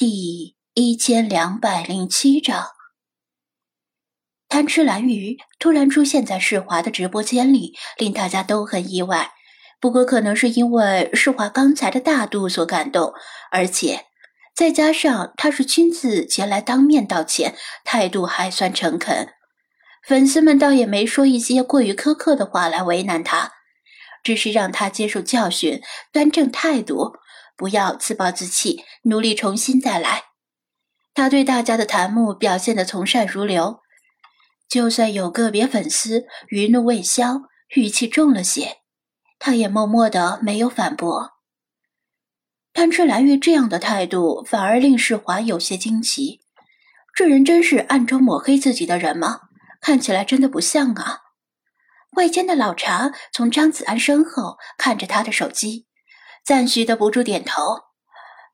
第一千两百零七章，贪吃蓝鱼突然出现在世华的直播间里，令大家都很意外。不过，可能是因为世华刚才的大度所感动，而且再加上他是亲自前来当面道歉，态度还算诚恳。粉丝们倒也没说一些过于苛刻的话来为难他，只是让他接受教训，端正态度。不要自暴自弃，努力重新再来。他对大家的弹幕表现得从善如流，就算有个别粉丝余怒未消，语气重了些，他也默默的没有反驳。贪吃蓝玉这样的态度，反而令世华有些惊奇。这人真是暗中抹黑自己的人吗？看起来真的不像啊。外间的老茶从张子安身后看着他的手机。赞许的不住点头，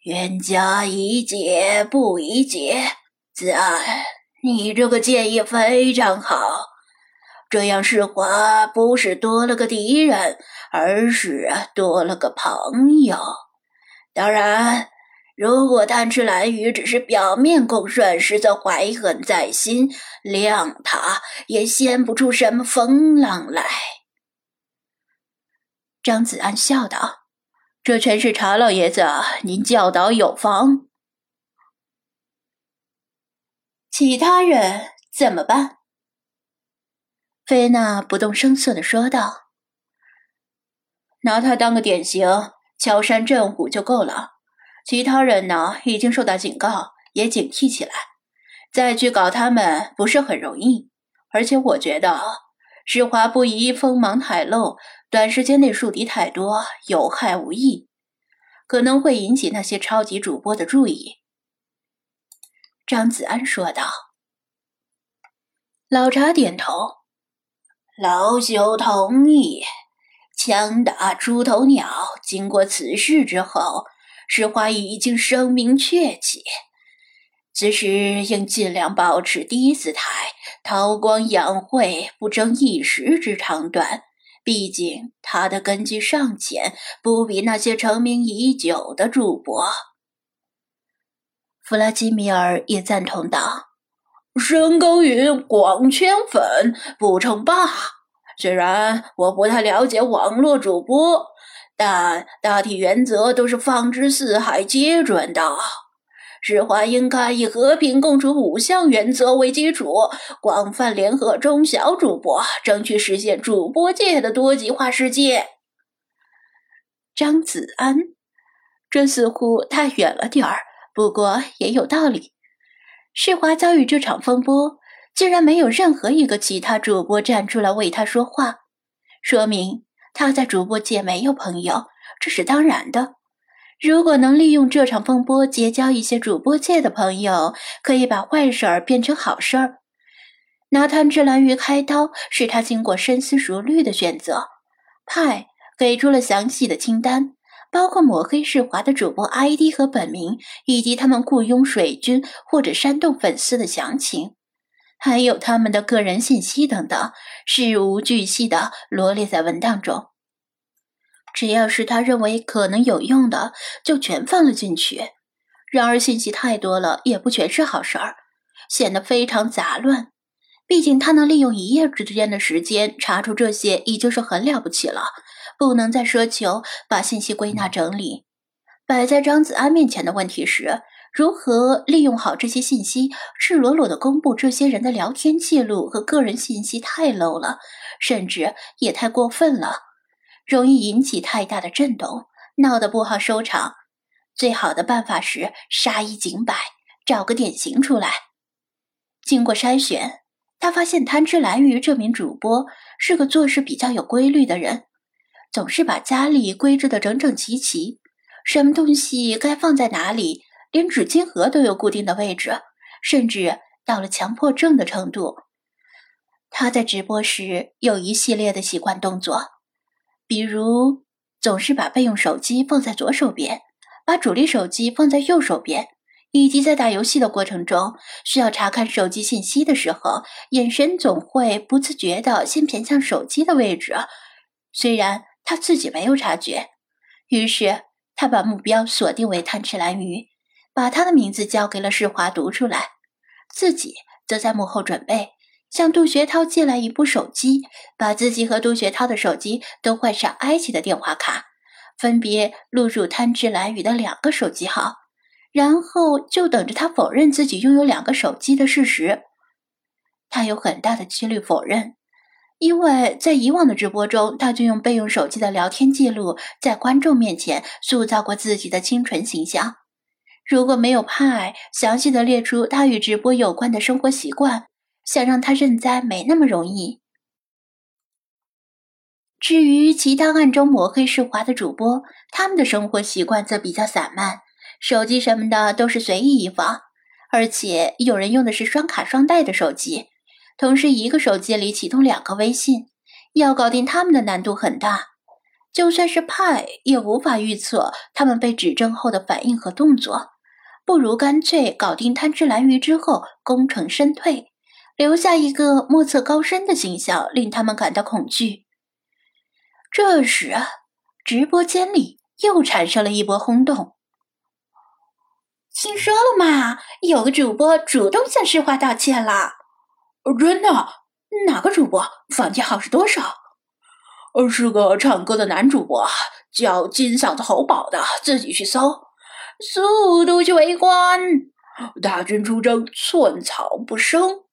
冤家宜解不宜结。子安，你这个建议非常好，这样世华不是多了个敌人，而是多了个朋友。当然，如果贪吃蓝鱼只是表面恭顺，实则怀恨在心，谅他也掀不出什么风浪来。张子安笑道。这全是查老爷子您教导有方，其他人怎么办？菲娜不动声色的说道：“拿他当个典型，敲山震虎就够了。其他人呢，已经受到警告，也警惕起来。再去搞他们不是很容易。而且我觉得，世华不宜锋芒太露。”短时间内树敌太多，有害无益，可能会引起那些超级主播的注意。”张子安说道。老茶点头，老朽同意。强打猪头鸟，经过此事之后，石花已经声名鹊起，此时应尽量保持低姿态，韬光养晦，不争一时之长短。毕竟他的根基尚浅，不比那些成名已久的主播。弗拉基米尔也赞同道：“深耕耘，广圈粉，不称霸。虽然我不太了解网络主播，但大体原则都是放之四海皆准的。”世华应该以和平共处五项原则为基础，广泛联合中小主播，争取实现主播界的多极化世界。张子安，这似乎太远了点儿，不过也有道理。世华遭遇这场风波，竟然没有任何一个其他主播站出来为他说话，说明他在主播界没有朋友，这是当然的。如果能利用这场风波结交一些主播界的朋友，可以把坏事儿变成好事儿。拿贪吃蓝鱼开刀是他经过深思熟虑的选择。派给出了详细的清单，包括抹黑世华的主播 ID 和本名，以及他们雇佣水军或者煽动粉丝的详情，还有他们的个人信息等等，事无巨细的罗列在文档中。只要是他认为可能有用的，就全放了进去。然而信息太多了，也不全是好事儿，显得非常杂乱。毕竟他能利用一夜之间的时间查出这些，已经是很了不起了，不能再奢求把信息归纳整理。摆在张子安面前的问题是，如何利用好这些信息？赤裸裸的公布这些人的聊天记录和个人信息太 low 了，甚至也太过分了。容易引起太大的震动，闹得不好收场。最好的办法是杀一儆百，找个典型出来。经过筛选，他发现贪吃蓝鱼这名主播是个做事比较有规律的人，总是把家里规制得整整齐齐，什么东西该放在哪里，连纸巾盒都有固定的位置，甚至到了强迫症的程度。他在直播时有一系列的习惯动作。比如，总是把备用手机放在左手边，把主力手机放在右手边，以及在打游戏的过程中需要查看手机信息的时候，眼神总会不自觉地先偏向手机的位置。虽然他自己没有察觉，于是他把目标锁定为贪吃蓝鱼，把他的名字交给了世华读出来，自己则在幕后准备，向杜学涛借来一部手机，把自己和杜学涛的手机都换上埃及的电话卡，分别录入贪吃蓝雨的两个手机号，然后就等着他否认自己拥有两个手机的事实。他有很大的几率否认。因为在以往的直播中，他就用备用手机的聊天记录，在观众面前塑造过自己的清纯形象。如果没有派详细的列出他与直播有关的生活习惯，想让他认栽没那么容易。至于其他暗中抹黑世华的主播，他们的生活习惯则比较散漫，手机什么的都是随意一放，而且有人用的是双卡双待的手机。同时，一个手机里启动两个微信，要搞定他们的难度很大。就算是派，也无法预测他们被指证后的反应和动作。不如干脆搞定贪吃蓝鱼之后，功成身退，留下一个莫测高深的形象，令他们感到恐惧。这时，直播间里又产生了一波轰动。听说了吗？有个主播主动向世华道歉了。真的？哪个主播？房间号是多少？呃，是个唱歌的男主播，叫金嗓子喉宝的，自己去搜。速度去围观，大军出征，寸草不生。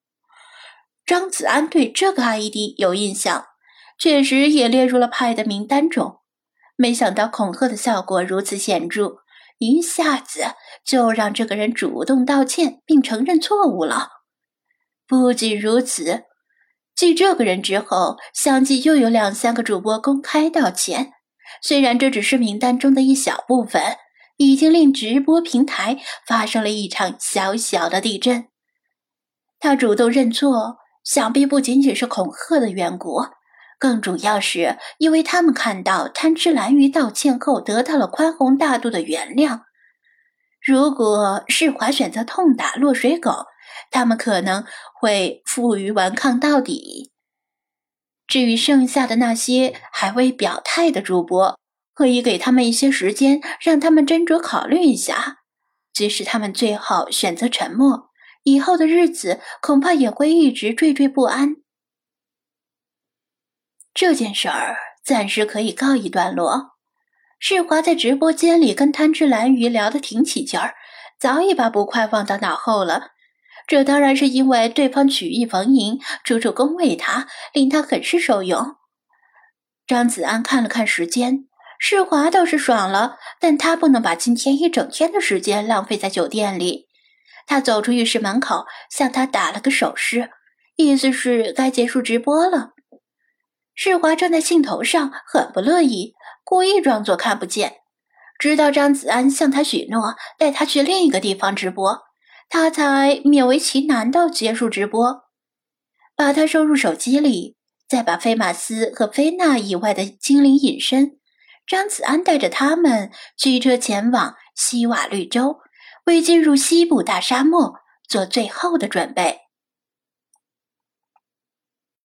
张子安对这个 ID 有印象，确实也列入了派的名单中。没想到恐吓的效果如此显著，一下子就让这个人主动道歉并承认错误了。不仅如此，继这个人之后，相继又有两三个主播公开道歉。虽然这只是名单中的一小部分，已经令直播平台发生了一场小小的地震。他主动认错，想必不仅仅是恐吓的缘故，更主要是因为他们看到贪吃蓝鱼道歉后得到了宽宏大度的原谅。如果世华选择痛打落水狗，他们可能会负隅顽抗到底。至于剩下的那些还未表态的主播，可以给他们一些时间，让他们斟酌考虑一下。即使他们最后选择沉默，以后的日子恐怕也会一直惴惴不安。这件事儿暂时可以告一段落。世华在直播间里跟贪吃蓝鱼聊得挺起劲儿，早已把不快忘到脑后了。这当然是因为对方曲意逢迎，处处恭维他，令他很是受用。张子安看了看时间，世华倒是爽了，但他不能把今天一整天的时间浪费在酒店里。他走出浴室门口，向他打了个手势，意思是该结束直播了。世华站在兴头上，很不乐意，故意装作看不见，直到张子安向他许诺带他去另一个地方直播。他才勉为其难的结束直播，把他收入手机里，再把菲马斯和菲娜以外的精灵隐身。张子安带着他们驱车前往西瓦绿洲，为进入西部大沙漠做最后的准备。